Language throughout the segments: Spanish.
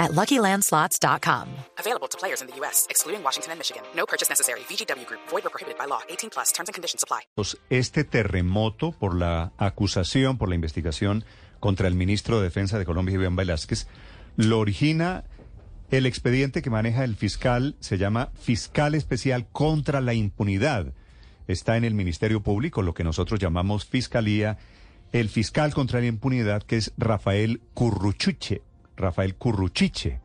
at LuckyLandSlots.com. Available to players in the U.S., excluding Washington and Michigan. No purchase necessary. VGW Group. Void or prohibited by law. 18 plus. Terms and conditions apply. Este terremoto por la acusación, por la investigación contra el ministro de Defensa de Colombia, Iván Velázquez, lo origina el expediente que maneja el fiscal, se llama Fiscal Especial contra la Impunidad. Está en el Ministerio Público, lo que nosotros llamamos Fiscalía. El fiscal contra la impunidad, que es Rafael Curruchuche, Rafael Curruchiche,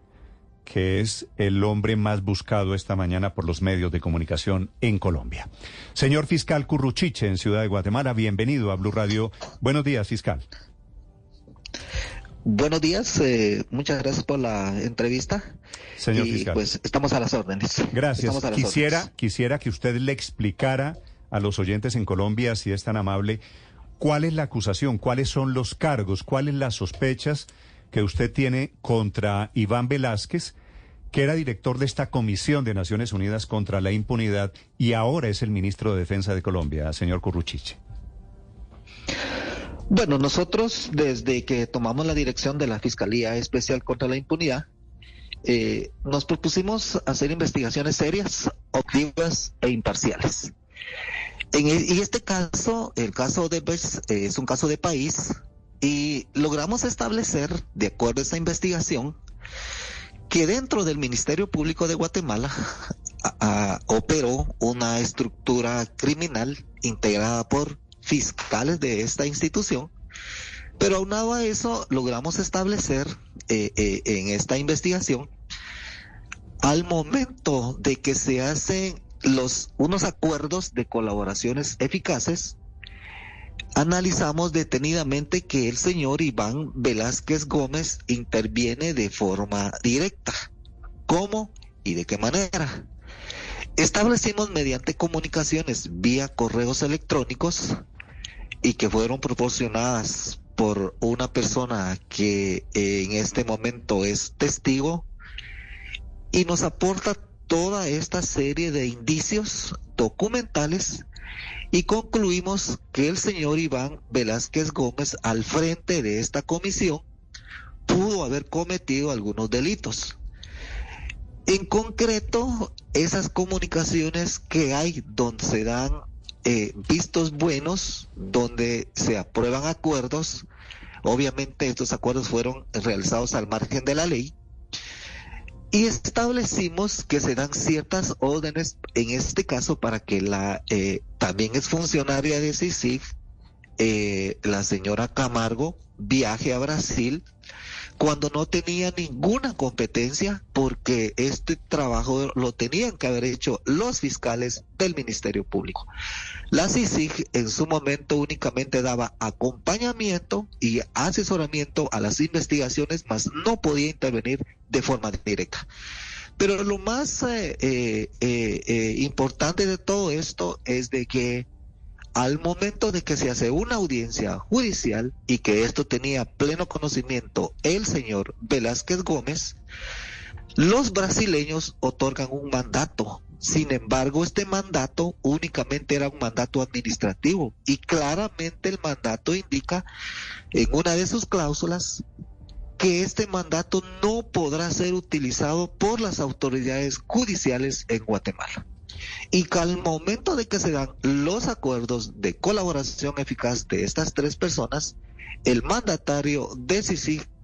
que es el hombre más buscado esta mañana por los medios de comunicación en Colombia. Señor fiscal Curruchiche, en Ciudad de Guatemala, bienvenido a Blue Radio. Buenos días, fiscal. Buenos días, eh, muchas gracias por la entrevista. Señor y, fiscal. Pues estamos a las órdenes. Gracias. Las Quisiera, órdenes. quisiera que usted le explicara a los oyentes en Colombia, si es tan amable, cuál es la acusación, cuáles son los cargos, cuáles las sospechas que usted tiene contra Iván Velázquez, que era director de esta Comisión de Naciones Unidas contra la Impunidad y ahora es el ministro de Defensa de Colombia, señor Curruchiche. Bueno, nosotros desde que tomamos la dirección de la Fiscalía Especial contra la Impunidad, eh, nos propusimos hacer investigaciones serias, objetivas e imparciales. En e- y este caso, el caso de Bes- eh, es un caso de país y logramos establecer, de acuerdo a esa investigación, que dentro del Ministerio Público de Guatemala operó una estructura criminal integrada por fiscales de esta institución, pero aunado a eso logramos establecer eh, eh, en esta investigación, al momento de que se hacen los unos acuerdos de colaboraciones eficaces, analizamos detenidamente que el señor Iván Velázquez Gómez interviene de forma directa. ¿Cómo y de qué manera? Establecimos mediante comunicaciones vía correos electrónicos y que fueron proporcionadas por una persona que eh, en este momento es testigo y nos aporta toda esta serie de indicios documentales y concluimos que el señor Iván Velázquez Gómez al frente de esta comisión pudo haber cometido algunos delitos. En concreto, esas comunicaciones que hay donde se dan eh, vistos buenos, donde se aprueban acuerdos, obviamente estos acuerdos fueron realizados al margen de la ley, y establecimos que se dan ciertas órdenes, en este caso para que la eh, también es funcionaria de eh, la señora Camargo, viaje a Brasil cuando no tenía ninguna competencia porque este trabajo lo tenían que haber hecho los fiscales del Ministerio Público. La CICIG en su momento únicamente daba acompañamiento y asesoramiento a las investigaciones, mas no podía intervenir de forma directa. Pero lo más eh, eh, importante de todo esto es de que al momento de que se hace una audiencia judicial y que esto tenía pleno conocimiento el señor Velázquez Gómez, los brasileños otorgan un mandato. Sin embargo, este mandato únicamente era un mandato administrativo y claramente el mandato indica en una de sus cláusulas que este mandato no podrá ser utilizado por las autoridades judiciales en Guatemala y que al momento de que se dan los acuerdos de colaboración eficaz de estas tres personas, el mandatario de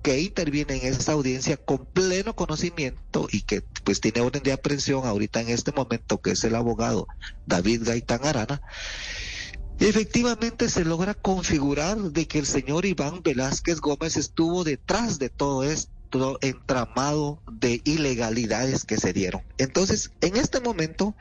que interviene en esa audiencia con pleno conocimiento y que pues tiene orden de aprehensión ahorita en este momento, que es el abogado David Gaitán Arana, efectivamente se logra configurar de que el señor Iván Velázquez Gómez estuvo detrás de todo esto entramado de ilegalidades que se dieron. Entonces, en este momento,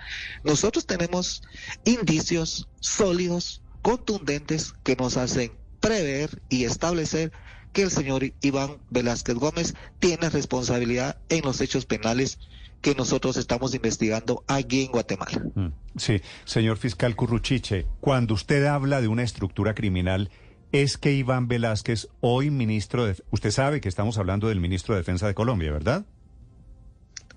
nosotros tenemos indicios sólidos, contundentes, que nos hacen prever y establecer que el señor Iván Velázquez Gómez tiene responsabilidad en los hechos penales que nosotros estamos investigando aquí en Guatemala. Mm, sí, señor fiscal Curruchiche, cuando usted habla de una estructura criminal, es que Iván Velázquez, hoy ministro de... Usted sabe que estamos hablando del ministro de Defensa de Colombia, ¿verdad?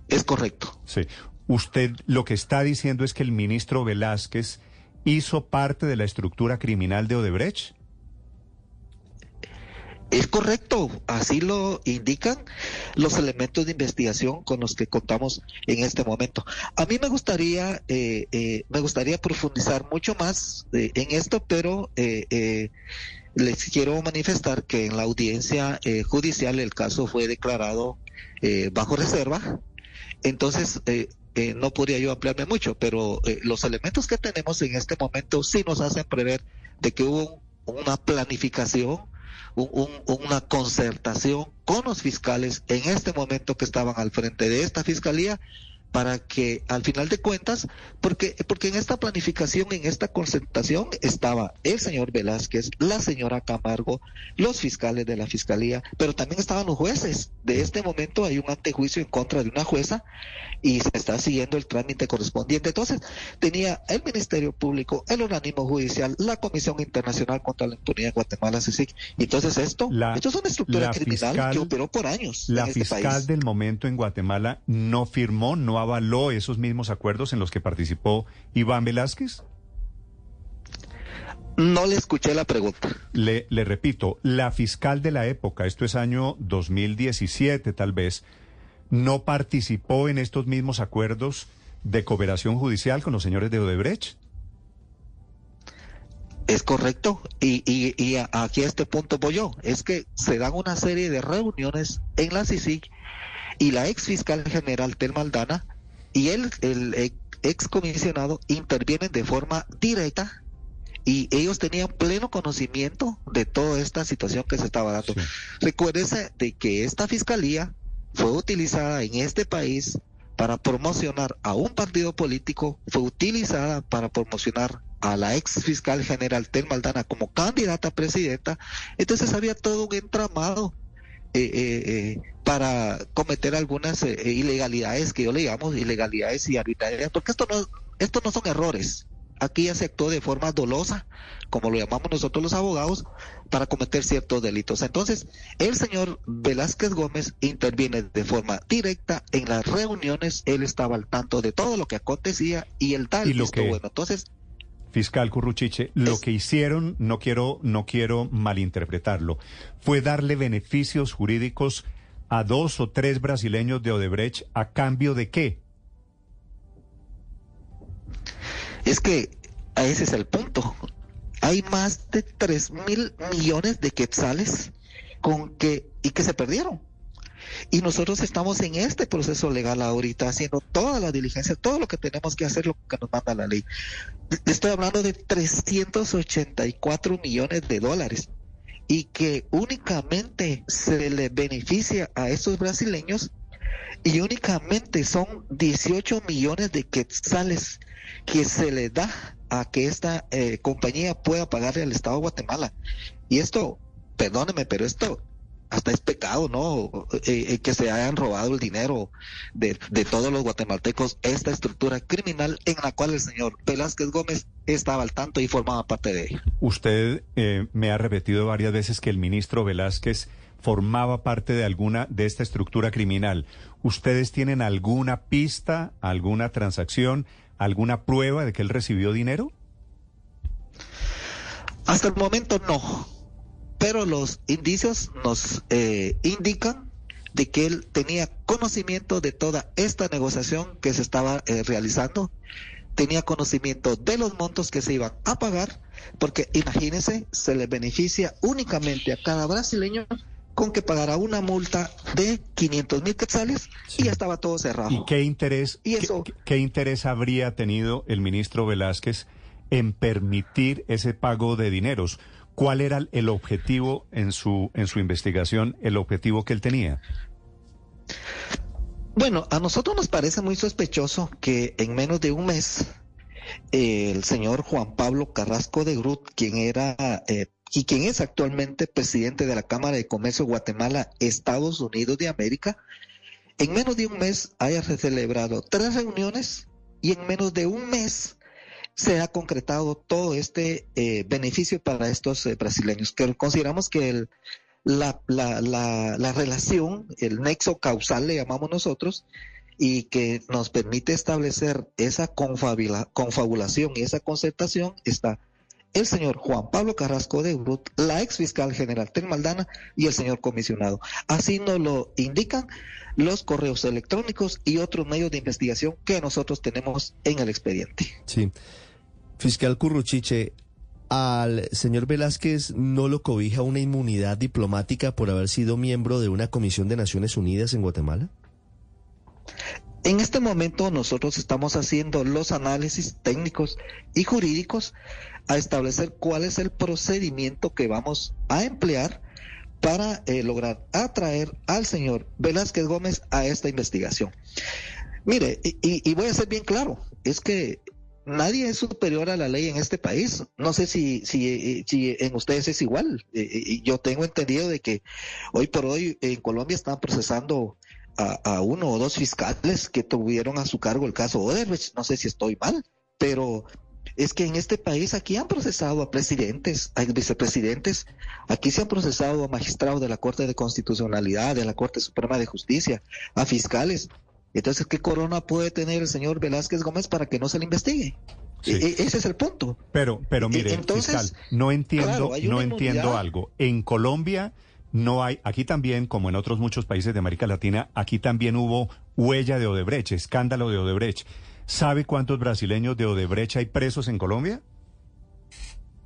Es correcto. Sí. Usted lo que está diciendo es que el ministro Velázquez hizo parte de la estructura criminal de Odebrecht. Es correcto, así lo indican los elementos de investigación con los que contamos en este momento. A mí me gustaría, eh, eh, me gustaría profundizar mucho más eh, en esto, pero les quiero manifestar que en la audiencia judicial el caso fue declarado bajo reserva. Entonces, no podría yo ampliarme mucho, pero los elementos que tenemos en este momento sí nos hacen prever de que hubo una planificación una concertación con los fiscales en este momento que estaban al frente de esta fiscalía para que al final de cuentas, porque, porque en esta planificación, en esta concentración estaba el señor Velázquez, la señora Camargo, los fiscales de la fiscalía, pero también estaban los jueces. De este momento hay un antejuicio en contra de una jueza y se está siguiendo el trámite correspondiente. Entonces, tenía el Ministerio Público, el organismo judicial, la Comisión Internacional contra la Impunidad de Guatemala, CICIC. Entonces, esto, esto es una estructura criminal que operó por años. La este fiscal del momento en Guatemala no firmó, no avaló esos mismos acuerdos en los que participó Iván Velázquez? No le escuché la pregunta. Le, le repito, la fiscal de la época, esto es año 2017 tal vez, ¿no participó en estos mismos acuerdos de cooperación judicial con los señores de Odebrecht? Es correcto. Y, y, y aquí a este punto voy yo. Es que se dan una serie de reuniones en la CICIG y la ex fiscal general Tel Maldana y él, el ex comisionado intervienen de forma directa y ellos tenían pleno conocimiento de toda esta situación que se estaba dando. Recuérdese de que esta fiscalía fue utilizada en este país para promocionar a un partido político, fue utilizada para promocionar a la ex fiscal general Tel Maldana como candidata a presidenta, entonces había todo un entramado eh, eh, eh, para cometer algunas ilegalidades que yo le llamo ilegalidades y arbitrariedades, porque esto no, esto no son errores. Aquí ya se actuó de forma dolosa, como lo llamamos nosotros los abogados, para cometer ciertos delitos. Entonces, el señor Velázquez Gómez interviene de forma directa en las reuniones, él estaba al tanto de todo lo que acontecía y el tal ¿Y lo que... bueno. Entonces, Fiscal Curruchiche, lo que hicieron, no quiero, no quiero malinterpretarlo, fue darle beneficios jurídicos a dos o tres brasileños de Odebrecht a cambio de qué? Es que ese es el punto. Hay más de tres mil millones de quetzales con que y que se perdieron. Y nosotros estamos en este proceso legal ahorita, haciendo toda la diligencia, todo lo que tenemos que hacer, lo que nos manda la ley. Estoy hablando de 384 millones de dólares y que únicamente se le beneficia a esos brasileños y únicamente son 18 millones de quetzales que se le da a que esta eh, compañía pueda pagarle al Estado de Guatemala. Y esto, perdóneme, pero esto hasta es pecado, ¿no? Eh, eh, que se hayan robado el dinero de, todos los guatemaltecos, esta estructura criminal en la cual el señor Velázquez Gómez estaba al tanto y formaba parte de ella. Usted eh, me ha repetido varias veces que el ministro Velázquez formaba parte de alguna de esta estructura criminal. ¿Ustedes tienen alguna pista, alguna transacción, alguna prueba de que él recibió dinero? Hasta el momento no pero los indicios nos eh, indican de que él tenía conocimiento de toda esta negociación que se estaba eh, realizando, tenía conocimiento de los montos que se iban a pagar, porque imagínense, se le beneficia únicamente a cada brasileño con que pagara una multa de 500 mil quetzales y ya estaba todo cerrado. ¿Y qué interés, qué interés habría tenido el ministro Velázquez en permitir ese pago de dineros? ¿Cuál era el objetivo en su, en su investigación, el objetivo que él tenía? Bueno, a nosotros nos parece muy sospechoso que en menos de un mes el señor Juan Pablo Carrasco de Grut, quien era eh, y quien es actualmente presidente de la Cámara de Comercio Guatemala, Estados Unidos de América, en menos de un mes haya celebrado tres reuniones y en menos de un mes se ha concretado todo este eh, beneficio para estos eh, brasileños, que consideramos que la, la, la, la, relación, el nexo causal le llamamos nosotros, y que nos permite establecer esa confabulación y esa concertación está el señor Juan Pablo Carrasco de Urut, la ex fiscal general Maldana y el señor comisionado. Así nos lo indican los correos electrónicos y otros medios de investigación que nosotros tenemos en el expediente. Sí. Fiscal Curruchiche, al señor Velázquez no lo cobija una inmunidad diplomática por haber sido miembro de una comisión de Naciones Unidas en Guatemala? En este momento nosotros estamos haciendo los análisis técnicos y jurídicos a establecer cuál es el procedimiento que vamos a emplear para eh, lograr atraer al señor Velázquez Gómez a esta investigación. Mire, y, voy a ser bien claro, es que nadie es superior a la ley en este país. No sé si, si, si en ustedes es igual. Eh, eh, yo tengo entendido de que hoy por hoy en Colombia están procesando a, uno o dos fiscales que tuvieron a su cargo el caso Odebrecht. No sé si estoy mal, pero es que en este país aquí han procesado a presidentes, a vicepresidentes, aquí se han procesado a magistrados de la Corte de Constitucionalidad, de la Corte Suprema de Justicia, a fiscales. Entonces, ¿qué corona puede tener el señor Velázquez Gómez para que no se le investigue? E, e, ese es el punto. Pero, pero mire, fiscal, no entiendo, no entiendo algo. En Colombia no hay, aquí también, como en otros muchos países de América Latina, aquí también hubo huella de Odebrecht, escándalo de Odebrecht. ¿Sabe cuántos brasileños de Odebrecht hay presos en Colombia?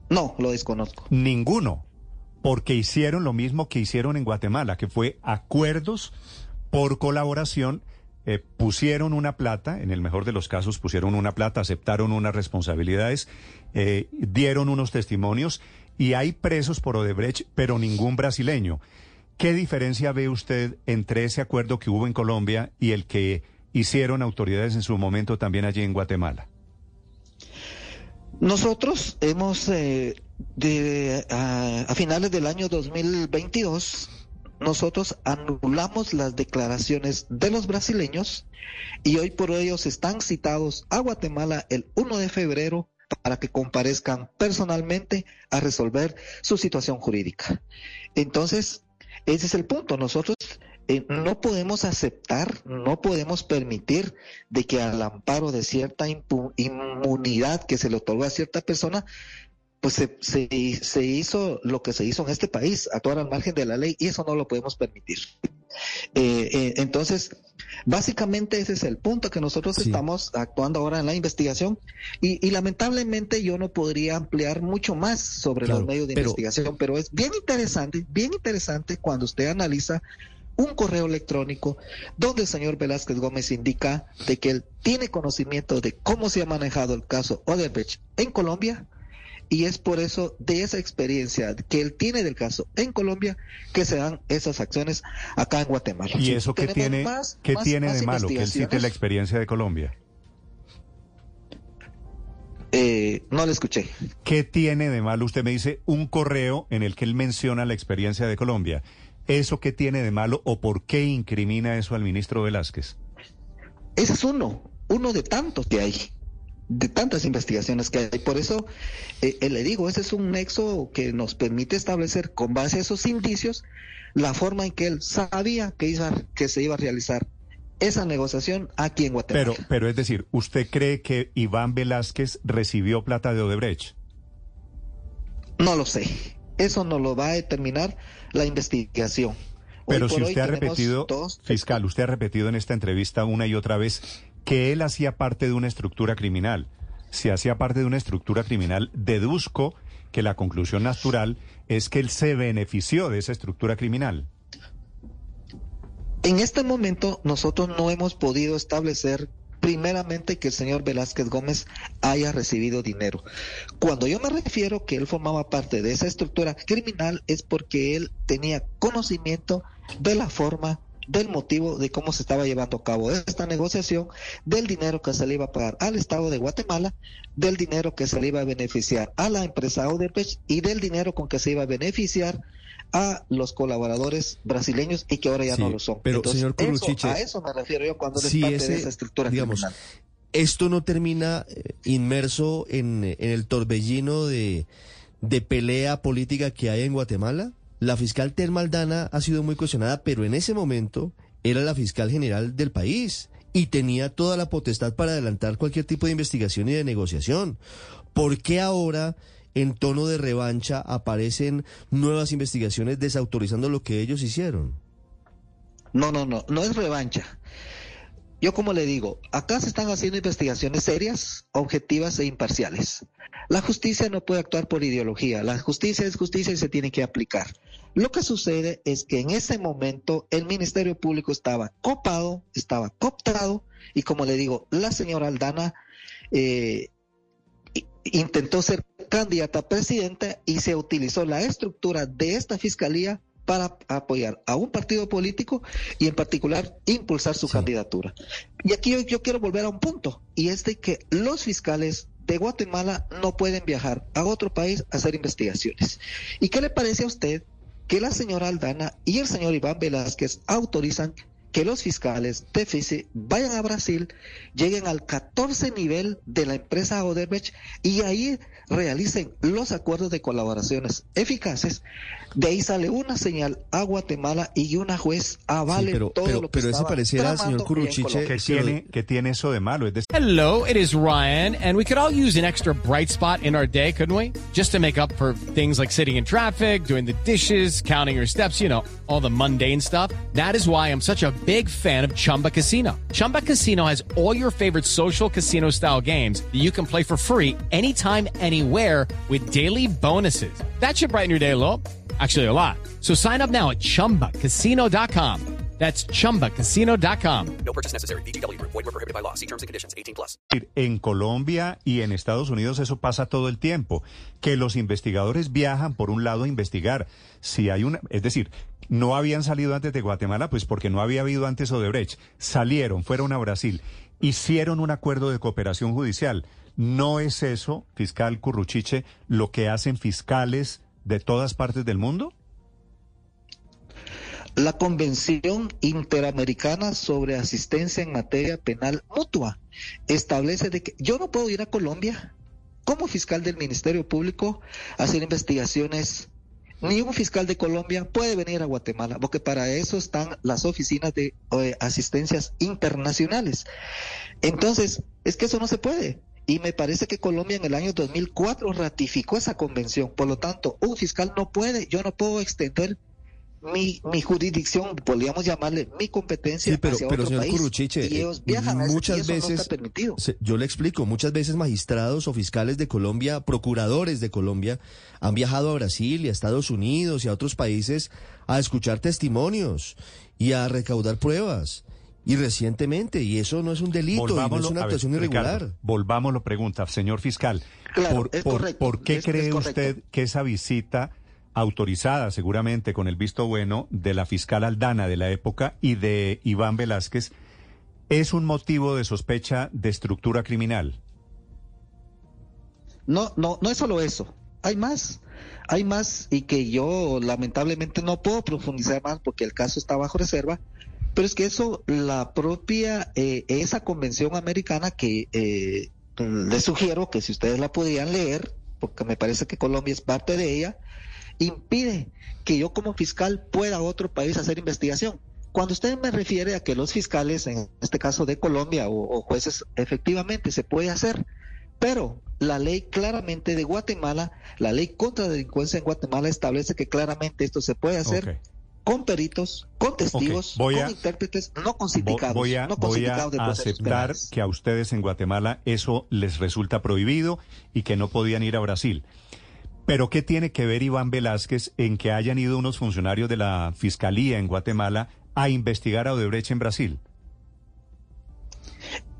No, lo desconozco. Ninguno, porque hicieron lo mismo que hicieron en Guatemala, que fue acuerdos por colaboración. Eh, pusieron una plata, en el mejor de los casos pusieron una plata, aceptaron unas responsabilidades, eh, dieron unos testimonios y hay presos por Odebrecht, pero ningún brasileño. ¿Qué diferencia ve usted entre ese acuerdo que hubo en Colombia y el que hicieron autoridades en su momento también allí en Guatemala? Nosotros hemos, eh, de, a, finales del año 2022, nosotros anulamos las declaraciones de los brasileños y hoy por hoy están citados a Guatemala el 1 de febrero para que comparezcan personalmente a resolver su situación jurídica. Entonces, ese es el punto. Nosotros eh, no podemos aceptar, no podemos permitir de que al amparo de cierta inmunidad que se le otorga a cierta persona, pues se, se, hizo lo que se hizo en este país, actuar al margen de la ley, y eso no lo podemos permitir. Eh, eh, entonces, básicamente ese es el punto que nosotros estamos actuando ahora en la investigación y, lamentablemente yo no podría ampliar mucho más sobre los medios de investigación, pero es bien interesante, bien interesante cuando usted analiza un correo electrónico donde el señor Velázquez Gómez indica de que él tiene conocimiento de cómo se ha manejado el caso Odebrecht en Colombia, y es por eso de esa experiencia que él tiene del caso en Colombia que se dan esas acciones acá en Guatemala. ¿Y eso qué tiene, ¿qué tiene de malo que él cite la experiencia de Colombia? Eh, no le escuché. ¿Qué tiene de malo? Usted me dice un correo en el que él menciona la experiencia de Colombia. ¿Eso qué tiene de malo o por qué incrimina eso al ministro Velázquez? Ese es uno, uno de tantos que hay de tantas investigaciones que hay. Por eso eh, eh, le digo, ese es un nexo que nos permite establecer con base a esos indicios la forma en que él sabía que, iba, que se iba a realizar esa negociación aquí en Guatemala. Pero, pero es decir, ¿usted cree que Iván Velázquez recibió plata de Odebrecht? No lo sé. Eso no lo va a determinar la investigación. Pero si usted ha repetido, fiscal, usted ha repetido en esta entrevista una y otra vez que él hacía parte de una estructura criminal. Si hacía parte de una estructura criminal, deduzco que la conclusión natural es que él se benefició de esa estructura criminal. En este momento nosotros no hemos podido establecer primeramente que el señor Velázquez Gómez haya recibido dinero. Cuando yo me refiero que él formaba parte de esa estructura criminal es porque él tenía conocimiento de la forma del motivo de cómo se estaba llevando a cabo esta negociación, del dinero que se le iba a pagar al Estado de Guatemala, del dinero que se le iba a beneficiar a la empresa Odebrecht y del dinero con que se iba a beneficiar a los colaboradores brasileños y que ahora ya no lo son. Pero, señor Curruchiche, a eso me refiero yo cuando si parte de esa estructura digamos, criminal. ¿Esto no termina eh, inmerso en, en el torbellino de, de pelea política que hay en Guatemala? La fiscal Termaldana ha sido muy cuestionada, pero en ese momento era la fiscal general del país y tenía toda la potestad para adelantar cualquier tipo de investigación y de negociación. ¿Por qué ahora, en tono de revancha, aparecen nuevas investigaciones desautorizando lo que ellos hicieron? No, no, no, no es revancha. Yo como le digo, acá se están haciendo investigaciones serias, objetivas e imparciales. La justicia no puede actuar por ideología, la justicia es justicia y se tiene que aplicar. Lo que sucede es que en ese momento el Ministerio Público estaba copado, estaba cooptado y como le digo, la señora Aldana eh, intentó ser candidata a presidenta y se utilizó la estructura de esta fiscalía para apoyar a un partido político y en particular impulsar su candidatura. Y aquí yo, yo, quiero volver a un punto, y es de que los fiscales de Guatemala no pueden viajar a otro país a hacer investigaciones. ¿Y qué le parece a usted que la señora Aldana y el señor Iván Velázquez autorizan que los fiscales de FICI vayan a Brasil, lleguen al 14 nivel de la empresa Oderbech y ahí realicen los acuerdos de colaboraciones eficaces. De ahí sale una señal a Guatemala y una juez avale sí, pero, todo pero, lo que pero ese pareciera, señor Curuchiche, que tiene, que tiene eso de malo. Es decir, Hello, it is Ryan, and we could all use an extra bright spot in our day, couldn't we? Just to make up for things like sitting in traffic, doing the dishes, counting your steps, you know, all the mundane stuff. That is why I'm such a big fan of Chumba Casino. Chumba Casino has all your favorite social casino style games that you can play for free anytime, anywhere with daily bonuses. That should brighten your day a little. Actually, a lot. So sign up now at chumbacasino.com. That's chumbacasino.com. No purchase necessary. Group. Void were prohibited by law. See terms and conditions. 18 plus. En Colombia y en Estados Unidos eso pasa todo el tiempo, que los investigadores viajan por un lado a investigar si hay una, es decir, no habían salido antes de Guatemala, pues porque no había habido antes Odebrecht. Salieron, fueron a Brasil, hicieron un acuerdo de cooperación judicial. ¿No es eso, fiscal Curruchiche, lo que hacen fiscales de todas partes del mundo? La Convención Interamericana sobre Asistencia en Materia Penal Mutua establece de que yo no puedo ir a Colombia como fiscal del Ministerio Público a hacer investigaciones. Ni un fiscal de Colombia puede venir a Guatemala, porque para eso están las oficinas de eh, asistencias internacionales. Entonces, es que eso no se puede. Y me parece que Colombia en el año 2004 ratificó esa convención. Por lo tanto, un fiscal no puede, yo no puedo extender mi, mi jurisdicción, podríamos llamarle mi competencia Sí, pero, hacia pero otro señor país. Curuchiche, y eh, ellos viajan a ese- y muchas no veces, está permitido. se- yo le explico, muchas veces magistrados o fiscales de Colombia, procuradores de Colombia, han viajado a Brasil y a Estados Unidos y a otros países a escuchar testimonios y a recaudar pruebas. Y recientemente, y eso no es un delito, y no es una a ver, actuación Ricardo, irregular. volvámoslo, pregunta, señor fiscal. Claro, ¿Por, es por- correcto, por qué es- cree es usted que esa visita autorizada seguramente con el visto bueno de la fiscal Aldana de la época y de Iván Velázquez es un motivo de sospecha de estructura criminal? No, no, no es solo eso. Hay más. Hay más y que yo lamentablemente no puedo profundizar más porque el caso está bajo reserva. Pero es que eso, la propia, eh, esa convención americana que eh, les sugiero que si ustedes la pudieran leer, porque me parece que Colombia es parte de ella, impide que yo como fiscal pueda a otro país hacer investigación. Cuando usted me refiere a que los fiscales, en este caso de Colombia o, jueces, efectivamente se puede hacer, pero la ley claramente de Guatemala, la ley contra delincuencia en Guatemala establece que claramente esto se puede hacer. Con peritos, con testigos, voy con intérpretes, no con sindicados, Voy a, no con voy a sindicados de aceptar penales. que a ustedes en Guatemala eso les resulta prohibido y que no podían ir a Brasil. Pero ¿qué tiene que ver Iván Velázquez en que hayan ido unos funcionarios de la Fiscalía en Guatemala a investigar a Odebrecht en Brasil?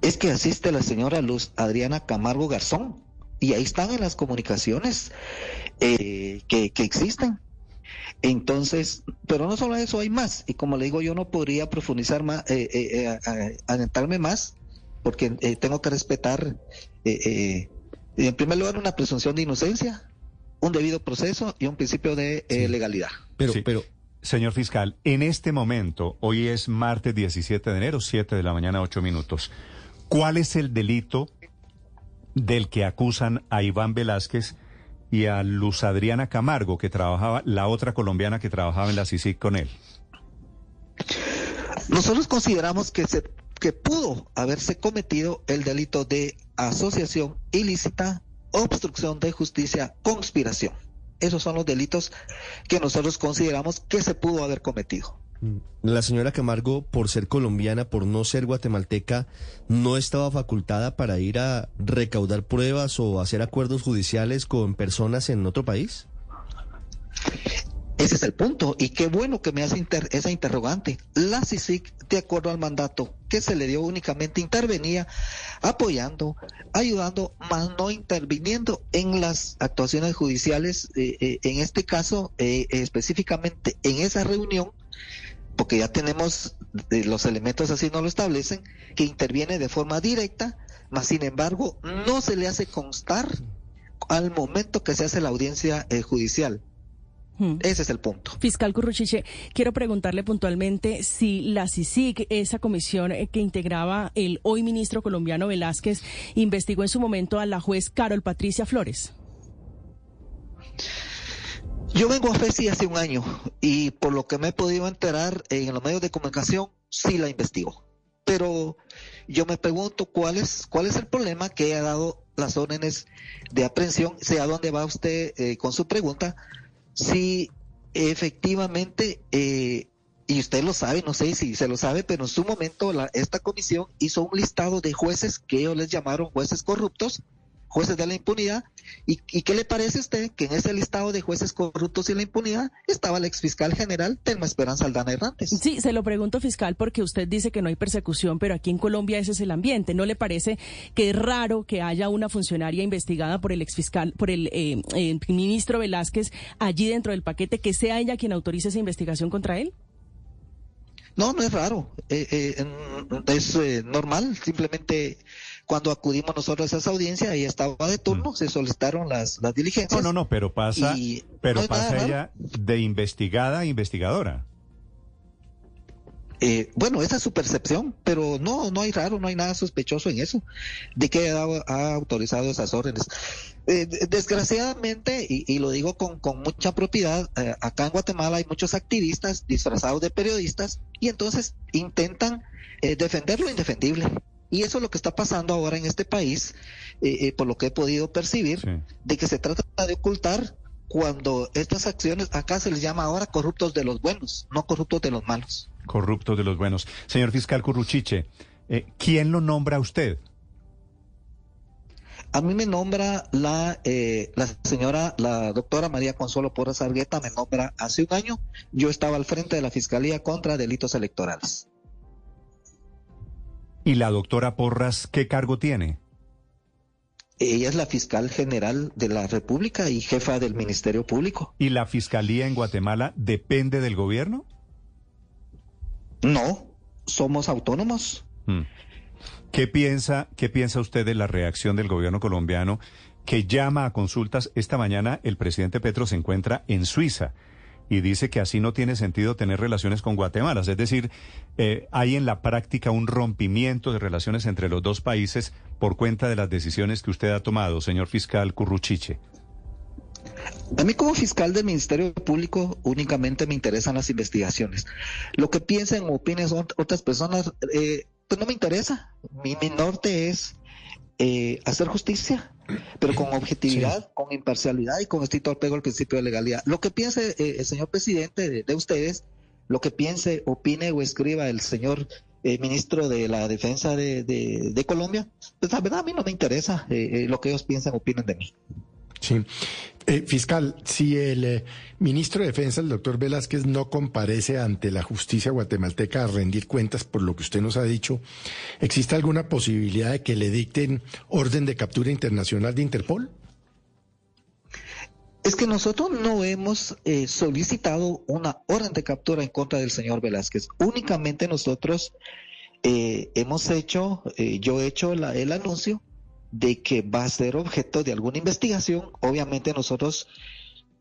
Es que asiste la señora Luz Adriana Camargo Garzón y ahí están en las comunicaciones eh, que, que existen. Entonces, pero no solo eso, hay más. Y como le digo, yo no podría profundizar más, eh, eh, eh, adentrarme más, porque eh, tengo que respetar, eh, eh, en primer lugar, una presunción de inocencia un debido proceso y un principio de eh, legalidad. Pero, Sí. pero, Señor fiscal, en este momento, hoy es martes 17 de enero, 7 de la mañana, 8 minutos. ¿Cuál es el delito del que acusan a Iván Velázquez y a Luz Adriana Camargo, que trabajaba, la otra colombiana que trabajaba en la CICIC con él? Nosotros consideramos que se que pudo haberse cometido el delito de asociación ilícita, obstrucción de justicia, conspiración. Esos son los delitos que nosotros consideramos que se pudo haber cometido. La señora Camargo, por ser colombiana, por no ser guatemalteca, no estaba facultada para ir a recaudar pruebas o hacer acuerdos judiciales con personas en otro país. Ese es el punto. Y qué bueno que me hace inter- esa interrogante. La CICIC, de acuerdo al mandato que se le dio únicamente, intervenía apoyando, ayudando, más no interviniendo en las actuaciones judiciales. eh, eh, en este caso, eh, específicamente en esa reunión, porque ya tenemos eh, los elementos así no lo establecen, que interviene de forma directa, mas sin embargo no se le hace constar al momento que se hace la audiencia eh, judicial. Hmm. Ese es el punto. Fiscal Curruchiche, quiero preguntarle puntualmente si la CICIC, esa comisión eh, que integraba el hoy ministro colombiano Velázquez, investigó en su momento a la juez Carol Patricia Flores. Yo vengo a FESI hace un año y por lo que me he podido enterar en los medios de comunicación, sí la investigo. Pero yo me pregunto cuál es, cuál es el problema que ha dado las órdenes de aprehensión, sea dónde va usted eh, con su pregunta, si efectivamente, eh, y usted lo sabe, no sé si se lo sabe, pero en su momento esta comisión hizo un listado de jueces que ellos les llamaron jueces corruptos, jueces de la impunidad. ¿Y, y qué le parece a usted que en ese listado de jueces corruptos y la impunidad estaba el exfiscal general Telma Esperanza Aldana Hernández? Sí, se lo pregunto, fiscal, porque usted dice que no hay persecución, pero aquí en Colombia ese es el ambiente. ¿No le parece que es raro que haya una funcionaria investigada por el exfiscal, por el eh, ministro Velázquez allí dentro del paquete, que sea ella quien autorice esa investigación contra él? No, no es raro, eh, eh, es eh, normal, simplemente cuando acudimos nosotros a esa audiencia, ella estaba de turno, se solicitaron las, las diligencias. No, no, no, pero pasa, pero no es nada pasa ella de investigada a investigadora. Eh, bueno, esa es su percepción, pero no, no hay raro, no hay nada sospechoso en eso, de que ha, ha autorizado esas órdenes. Eh, de- desgraciadamente, y, y lo digo con, con mucha propiedad, eh, acá en Guatemala hay muchos activistas disfrazados de periodistas y entonces intentan eh, defender lo indefendible. Y eso es lo que está pasando ahora en este país, eh, eh, por lo que he podido percibir, Sí. de que se trata de ocultar cuando estas acciones, acá se les llama ahora corruptos de los buenos, no corruptos de los malos. Corruptos de los buenos. Señor fiscal Curruchiche, eh, ¿quién lo nombra a usted? A mí me nombra la, eh, la señora, la doctora María Consuelo Porras Argueta, me nombra hace un año. Yo estaba al frente de la Fiscalía contra Delitos Electorales. ¿Y la doctora Porras qué cargo tiene? Ella es la fiscal general de la República y jefa del Ministerio Público. ¿Y la fiscalía en Guatemala depende del gobierno? No, somos autónomos. Mm. ¿Qué piensa, qué piensa usted de la reacción del gobierno colombiano que llama a consultas? Esta mañana el presidente Petro se encuentra en Suiza y dice que así no tiene sentido tener relaciones con Guatemala. Es decir, eh, hay en la práctica un rompimiento de relaciones entre los dos países por cuenta de las decisiones que usted ha tomado, señor fiscal Curruchiche. A mí como fiscal del Ministerio Público únicamente me interesan las investigaciones. Lo que piensen o opinen otras personas, eh, pues no me interesa. Mi, mi norte es eh, hacer justicia, pero con objetividad, con imparcialidad y con estricto apego al principio de legalidad. Lo que piense eh, el señor presidente de, de ustedes, lo que piense, opine o escriba el señor eh, ministro de la Defensa de, de- de Colombia, pues la verdad a mí no me interesa eh, lo que ellos piensen o opinen de mí. Sí. Eh, fiscal, si el eh, ministro de Defensa, el doctor Velázquez, no comparece ante la justicia guatemalteca a rendir cuentas por lo que usted nos ha dicho, ¿existe alguna posibilidad de que le dicten orden de captura internacional de Interpol? Es que nosotros no hemos eh, solicitado una orden de captura en contra del señor Velázquez. Únicamente nosotros eh, hemos hecho, eh, yo he hecho la- el anuncio de que va a ser objeto de alguna investigación, obviamente nosotros,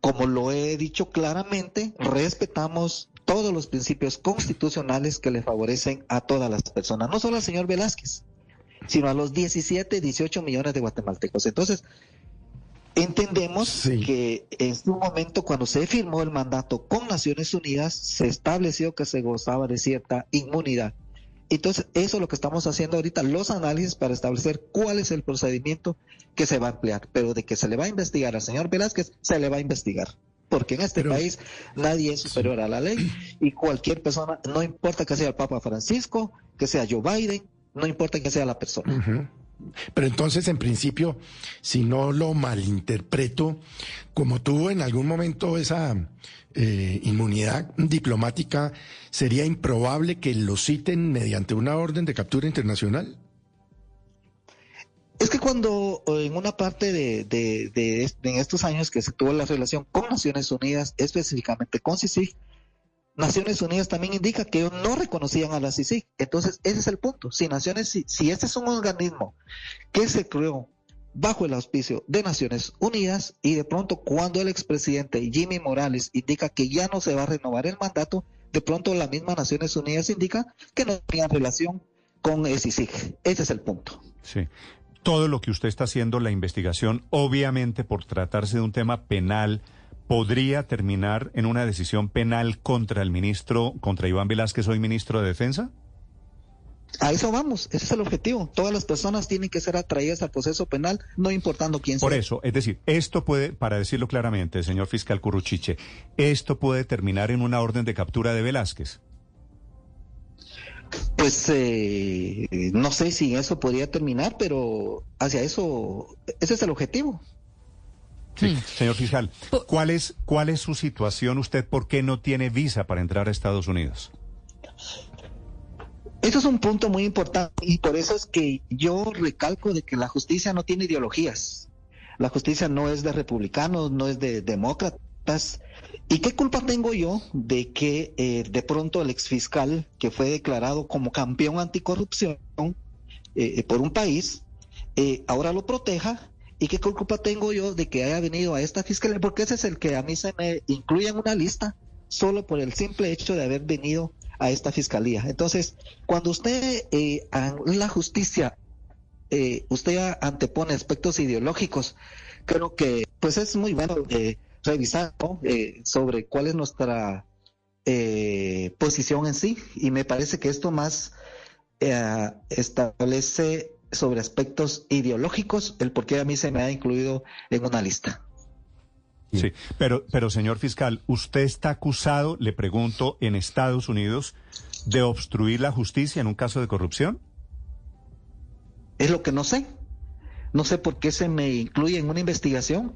como lo he dicho claramente, respetamos todos los principios constitucionales que le favorecen a todas las personas, no solo al señor Velázquez, sino a los 17, 18 millones de guatemaltecos. Entonces, entendemos que en su momento, cuando se firmó el mandato con Naciones Unidas, se estableció que se gozaba de cierta inmunidad. Entonces, eso es lo que estamos haciendo ahorita, los análisis para establecer cuál es el procedimiento que se va a emplear. Pero de que se le va a investigar al señor Velázquez, se le va a investigar. Porque en este país nadie es superior a la ley y cualquier persona, no importa que sea el Papa Francisco, que sea Joe Biden, no importa que sea la persona. Pero entonces, en principio, si no lo malinterpreto, como tuvo en algún momento esa eh, inmunidad diplomática, ¿sería improbable que lo citen mediante una orden de captura internacional? Es que cuando en una parte de, de, estos años que se tuvo la relación con Naciones Unidas, específicamente con CICIG, Naciones Unidas también indica que no reconocían a la CICIG. Entonces, ese es el punto. Si Naciones, si, si este es un organismo que se creó bajo el auspicio de Naciones Unidas y de pronto cuando el expresidente Jimmy Morales indica que ya no se va a renovar el mandato, de pronto la misma Naciones Unidas indica que no tenía relación con el CICIG. Ese es el punto. Sí. Todo lo que usted está haciendo, la investigación, obviamente por tratarse de un tema penal, podría terminar en una decisión penal contra el ministro, contra Iván Velázquez, hoy ministro de Defensa? A eso vamos, ese es el objetivo. Todas las personas tienen que ser atraídas al proceso penal, no importando quién sea. Por eso, es decir, esto puede, para decirlo claramente, señor fiscal Curruchiche, esto puede terminar en una orden de captura de Velázquez. Pues eh, no sé si eso podría terminar, pero hacia eso, ese es el objetivo. Sí, señor fiscal, ¿cuál es, ¿cuál es su situación? ¿Usted por qué no tiene visa para entrar a Estados Unidos? Eso es un punto muy importante y por eso es que yo recalco de que la justicia no tiene ideologías. La justicia no es de republicanos, no es de demócratas. ¿Y qué culpa tengo yo de que eh, de pronto el exfiscal que fue declarado como campeón anticorrupción eh, por un país, eh, ahora lo proteja ¿Y qué culpa tengo yo de que haya venido a esta fiscalía? Porque ese es el que a mí se me incluye en una lista solo por el simple hecho de haber venido a esta fiscalía. Entonces, cuando usted eh, la justicia, eh, usted antepone aspectos ideológicos, creo que pues es muy bueno eh, revisar eh, sobre cuál es nuestra posición en sí. Y me parece que esto más establece sobre aspectos ideológicos, el por qué a mí se me ha incluido en una lista. Sí, pero, pero señor fiscal, usted está acusado, le pregunto, en Estados Unidos de obstruir la justicia en un caso de corrupción. Es lo que no sé. No sé por qué se me incluye en una investigación.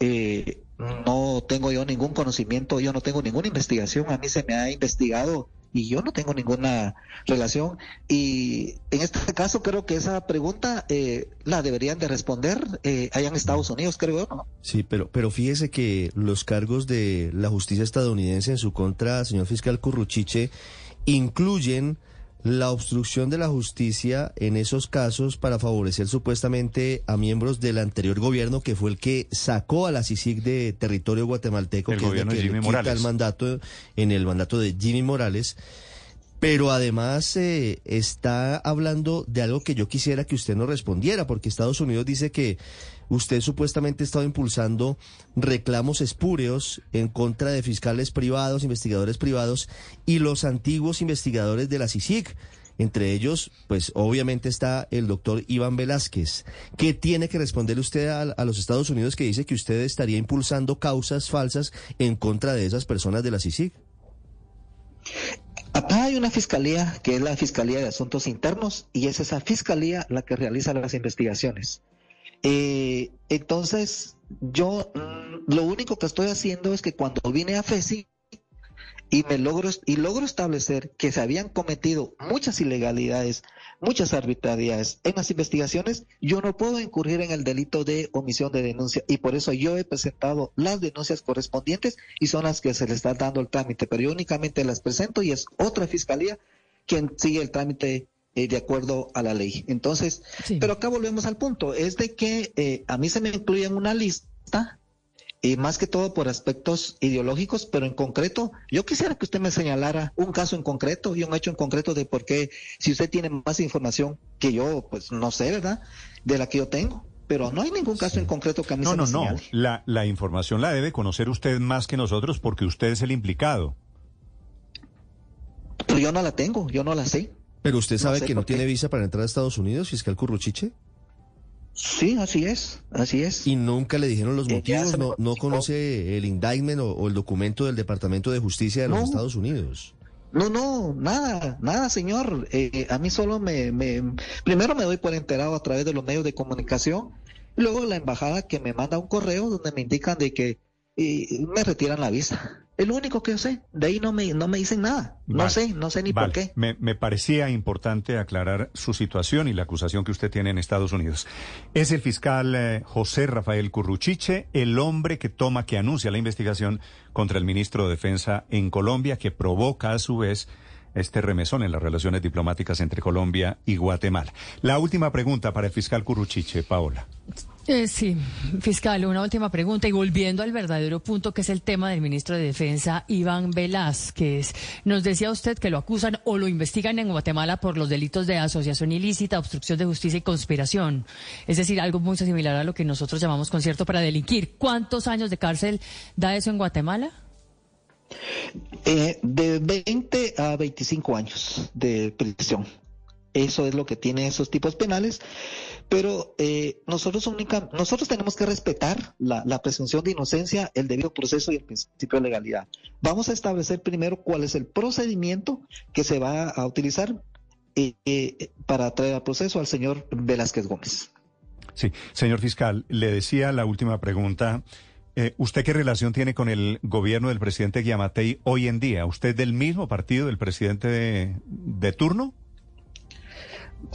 Eh, no tengo yo ningún conocimiento, yo no tengo ninguna investigación. A mí se me ha investigado y yo no tengo ninguna relación. Y en este caso creo que esa pregunta eh, la deberían de responder eh, allá en Estados Unidos, creo yo. ¿no? Sí, pero, pero fíjese que los cargos de la justicia estadounidense en su contra, señor fiscal Curruchiche, incluyen la obstrucción de la justicia en esos casos para favorecer supuestamente a miembros del anterior gobierno que fue el que sacó a la CICIG de territorio guatemalteco, el que gobierno es de Jimmy Morales. el mandato en el mandato de Jimmy Morales. Pero además eh, está hablando de algo que yo quisiera que usted nos respondiera, porque Estados Unidos dice que usted supuestamente ha estado impulsando reclamos espúreos en contra de fiscales privados, investigadores privados y los antiguos investigadores de la CICIG. Entre ellos, pues obviamente está el doctor Iván Velázquez. ¿Qué tiene que responder usted a, a, los Estados Unidos que dice que usted estaría impulsando causas falsas en contra de esas personas de la CICIG? Acá hay una fiscalía que es la Fiscalía de Asuntos Internos y es esa fiscalía la que realiza las investigaciones. Eh, entonces, yo lo único que estoy haciendo es que cuando vine a FESI y me logro y logro establecer que se habían cometido muchas ilegalidades, muchas arbitrariedades en las investigaciones, yo no puedo incurrir en el delito de omisión de denuncia. Y por eso yo he presentado las denuncias correspondientes y son las que se le está dando el trámite, pero yo únicamente las presento y es otra fiscalía quien sigue el trámite eh, de acuerdo a la ley. Entonces, pero acá volvemos al punto, es de que eh, a mí se me incluye en una lista, y más que todo por aspectos ideológicos, pero en concreto, yo quisiera que usted me señalara un caso en concreto y un hecho en concreto de por qué, si usted tiene más información que yo, pues no sé, ¿verdad? De la que yo tengo pero no hay ningún caso en concreto que a mí no, se no, me No, no, la, la información la debe conocer usted más que nosotros porque usted es el implicado. Pero yo no la tengo, yo no la sé. ¿Pero usted sabe que no tiene visa para entrar a Estados Unidos, fiscal Curruchiche? Sí, así es, así es. ¿Y nunca le dijeron los motivos? ¿No, no conoce el indictment o, el documento del Departamento de Justicia de los Estados Unidos? No, no, nada, nada, señor. Eh, a mí solo me, me, primero me doy por enterado a través de los medios de comunicación, luego la embajada que me manda un correo donde me indican de que eh, me retiran la visa. Es lo único que yo sé. De ahí no me, no me dicen nada. No sé, no sé ni por qué. Me, me, parecía importante aclarar su situación y la acusación que usted tiene en Estados Unidos. Es el fiscal eh, José Rafael Curruchiche, el hombre que toma, que anuncia la investigación contra el ministro de Defensa en Colombia, que provoca a su vez este remesón en las relaciones diplomáticas entre Colombia y Guatemala. La última pregunta para el fiscal Curruchiche, Paola. Eh, sí, fiscal, una última pregunta y volviendo al verdadero punto que es el tema del ministro de Defensa, Iván Velázquez. Nos decía usted que lo acusan o lo investigan en Guatemala por los delitos de asociación ilícita, obstrucción de justicia y conspiración. Es decir, algo muy similar a lo que nosotros llamamos concierto para delinquir. ¿Cuántos años de cárcel da eso en Guatemala? Eh, de 20 a 25 años de prisión. Eso es lo que tiene esos tipos penales, pero eh, nosotros única, nosotros tenemos que respetar la, presunción de inocencia, el debido proceso y el principio de legalidad. Vamos a establecer primero cuál es el procedimiento que se va a utilizar eh, eh, para traer al proceso al señor Velázquez Gómez. Sí, señor fiscal, le decía la última pregunta. ¿Usted qué relación tiene con el gobierno del presidente Guiamatei hoy en día? ¿Usted del mismo partido del presidente de turno?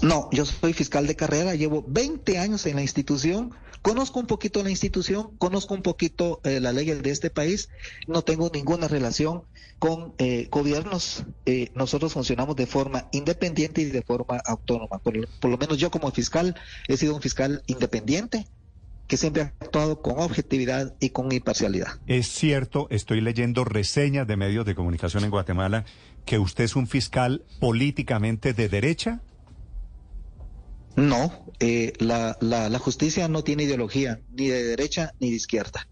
No, yo soy fiscal de carrera, llevo 20 años en la institución, conozco un poquito la institución, conozco un poquito eh, la ley de este país, no tengo ninguna relación con eh, gobiernos, eh, nosotros funcionamos de forma independiente y de forma autónoma. Por, lo menos yo como fiscal he sido un fiscal independiente que siempre ha actuado con objetividad y con imparcialidad. Es cierto, estoy leyendo reseñas de medios de comunicación en Guatemala, que usted es un fiscal políticamente de derecha. No, eh, la, la, la justicia no tiene ideología ni de derecha ni de izquierda.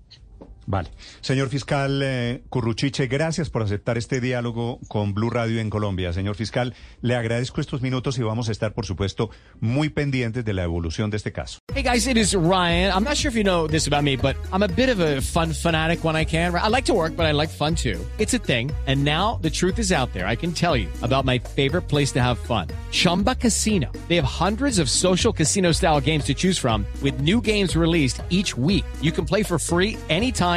Vale. Señor fiscal eh, Curruchiche, gracias por aceptar este diálogo con Blue Radio en Colombia. Señor fiscal, le agradezco estos minutos y vamos a estar, por supuesto, muy pendientes de la evolución de este caso. Hey guys, it is Ryan. I'm not sure if you know this about me, but I'm a bit of a fun fanatic when I can. I like to work, but I like fun too. It's a thing. And now the truth is out there. I can tell you about my favorite place to have fun. Chumba Casino. They have hundreds of social casino style games to choose from with new games released each week. You can play for free anytime